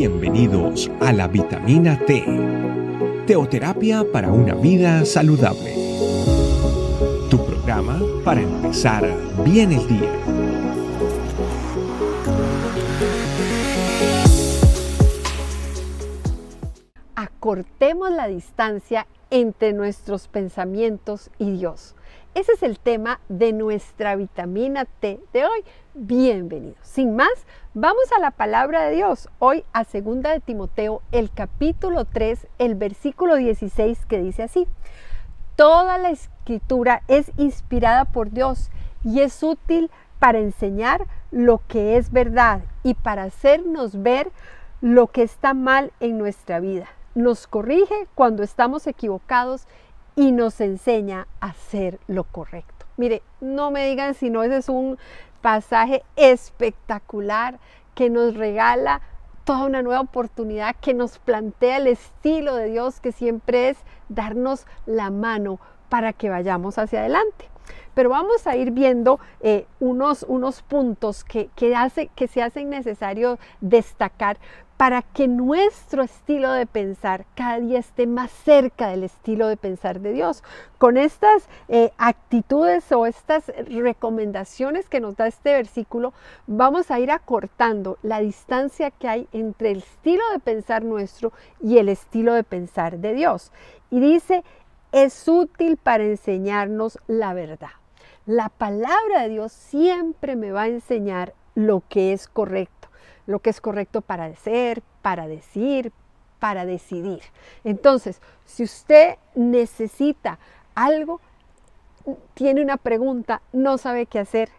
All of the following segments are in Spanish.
Bienvenidos a la vitamina T, teoterapia para una vida saludable. Tu programa para empezar bien el día. Acortemos la distancia entre nuestros pensamientos y Dios. Ese es el tema de nuestra vitamina T de hoy. Bienvenidos. Sin más, vamos a la palabra de Dios. Hoy a segunda de Timoteo, el capítulo 3, el versículo 16 que dice así: Toda la escritura es inspirada por Dios y es útil para enseñar lo que es verdad y para hacernos ver lo que está mal en nuestra vida. Nos corrige cuando estamos equivocados y nos enseña a hacer lo correcto. Mire, no me digan si no, ese es un pasaje espectacular que nos regala toda una nueva oportunidad, que nos plantea el estilo de Dios que siempre es darnos la mano para que vayamos hacia adelante. Pero vamos a ir viendo eh, unos, unos puntos que, que, hace, que se hacen necesario destacar para que nuestro estilo de pensar cada día esté más cerca del estilo de pensar de Dios. Con estas eh, actitudes o estas recomendaciones que nos da este versículo, vamos a ir acortando la distancia que hay entre el estilo de pensar nuestro y el estilo de pensar de Dios. Y dice, es útil para enseñarnos la verdad. La palabra de Dios siempre me va a enseñar lo que es correcto lo que es correcto para ser, para decir, para decidir. Entonces, si usted necesita algo, tiene una pregunta, no sabe qué hacer,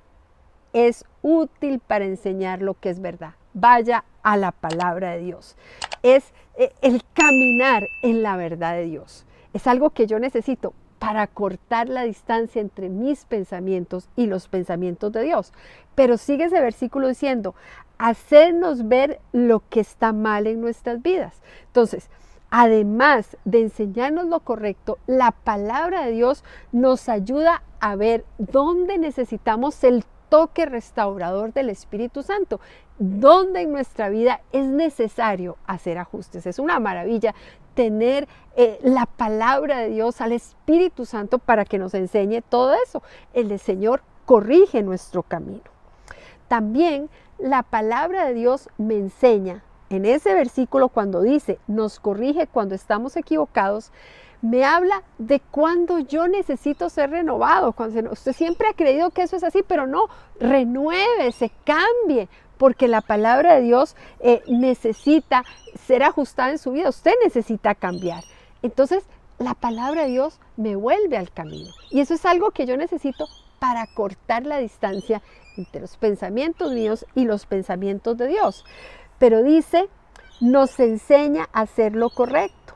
es útil para enseñar lo que es verdad. Vaya a la palabra de Dios. Es eh, el caminar en la verdad de Dios. Es algo que yo necesito para cortar la distancia entre mis pensamientos y los pensamientos de Dios. Pero sigue ese versículo diciendo, hacernos ver lo que está mal en nuestras vidas. Entonces, además de enseñarnos lo correcto, la palabra de Dios nos ayuda a ver dónde necesitamos el toque restaurador del Espíritu Santo, dónde en nuestra vida es necesario hacer ajustes. Es una maravilla tener eh, la palabra de Dios al Espíritu Santo para que nos enseñe todo eso. El Señor corrige nuestro camino. También la palabra de Dios me enseña en ese versículo cuando dice, nos corrige cuando estamos equivocados, me habla de cuando yo necesito ser renovado. Cuando usted siempre ha creído que eso es así, pero no, renueve, se cambie, porque la palabra de Dios eh, necesita ser ajustada en su vida. Usted necesita cambiar. Entonces, la palabra de Dios me vuelve al camino. Y eso es algo que yo necesito para cortar la distancia entre los pensamientos míos y los pensamientos de Dios. Pero dice, nos enseña a hacer lo correcto.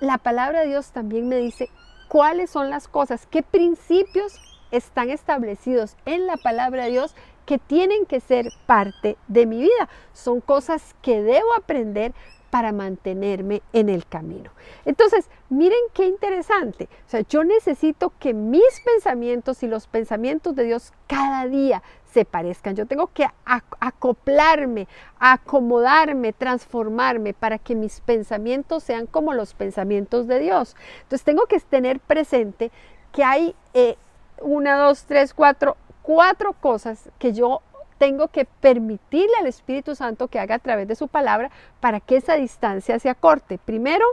la palabra de Dios también me dice cuáles son las cosas, qué principios están establecidos en la palabra de Dios que tienen que ser parte de mi vida. Son cosas que debo aprender para mantenerme en el camino. Entonces, miren qué interesante. O sea, yo necesito que mis pensamientos y los pensamientos de Dios cada día se parezcan. Yo tengo que acoplarme, acomodarme, transformarme para que mis pensamientos sean como los pensamientos de Dios. Entonces, tengo que tener presente que hay eh, una, dos, tres, cuatro, cuatro cosas que yo tengo que permitirle al Espíritu Santo que haga a través de su palabra para que esa distancia se acorte. Primero,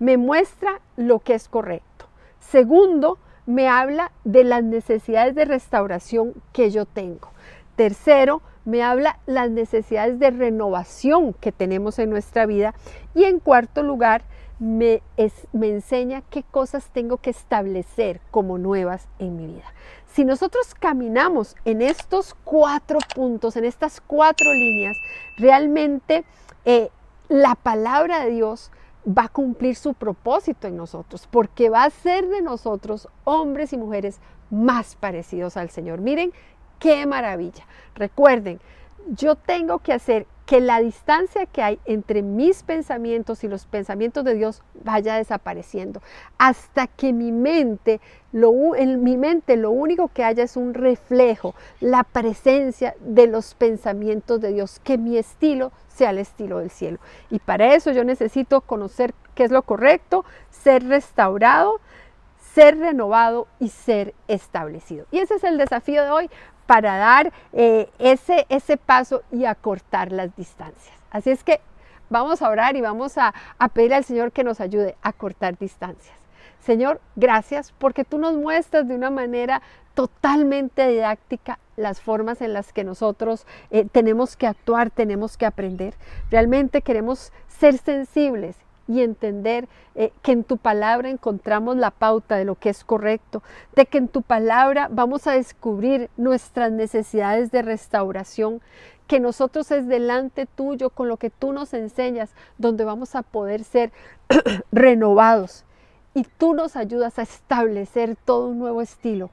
me muestra lo que es correcto. Segundo, me habla de las necesidades de restauración que yo tengo. Tercero, me habla las necesidades de renovación que tenemos en nuestra vida. Y en cuarto lugar, me, enseña qué cosas tengo que establecer como nuevas en mi vida. Si nosotros caminamos en estos cuatro puntos, en estas cuatro líneas, realmente eh, la palabra de Dios va a cumplir su propósito en nosotros, porque va a ser de nosotros hombres y mujeres más parecidos al Señor. Miren qué maravilla. Recuerden, yo tengo que hacer que la distancia que hay entre mis pensamientos y los pensamientos de Dios vaya desapareciendo, hasta que mi mente, lo, en mi mente lo único que haya es un reflejo, la presencia de los pensamientos de Dios, que mi estilo sea el estilo del cielo. Y para eso yo necesito conocer qué es lo correcto, ser restaurado, ser renovado y ser establecido. Y ese es el desafío de hoy para dar eh, ese, ese paso y acortar las distancias. Así es que vamos a orar y vamos a, a pedir al Señor que nos ayude a cortar distancias. Señor, gracias porque tú nos muestras de una manera totalmente didáctica las formas en las que nosotros eh, tenemos que actuar, tenemos que aprender. Realmente queremos ser sensibles y entender eh, que en tu palabra encontramos la pauta de lo que es correcto, de que en tu palabra vamos a descubrir nuestras necesidades de restauración, que nosotros es delante tuyo con lo que tú nos enseñas, donde vamos a poder ser renovados. Y tú nos ayudas a establecer todo un nuevo estilo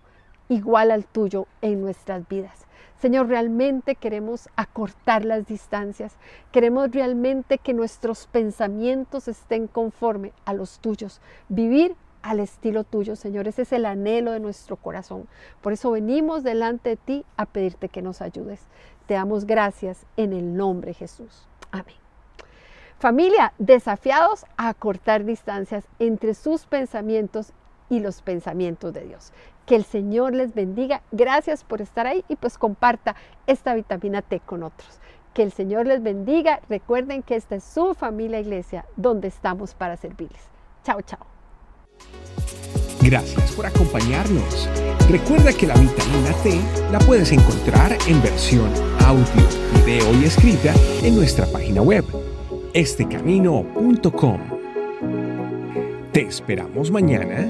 igual al tuyo en nuestras vidas. Señor, realmente queremos acortar las distancias, queremos realmente que nuestros pensamientos estén conforme a los tuyos, vivir al estilo tuyo, Señor. Ese es el anhelo de nuestro corazón. Por eso venimos delante de ti a pedirte que nos ayudes. Te damos gracias en el nombre de Jesús. Amén. Familia, desafiados a acortar distancias entre sus pensamientos y los pensamientos de Dios. Que el Señor les bendiga. Gracias por estar ahí y pues comparta esta vitamina T con otros. Que el Señor les bendiga. Recuerden que esta es su familia iglesia donde estamos para servirles. Chao, chao. Gracias por acompañarnos. Recuerda que la vitamina T la puedes encontrar en versión audio, video y escrita en nuestra página web, estecamino.com. Te esperamos mañana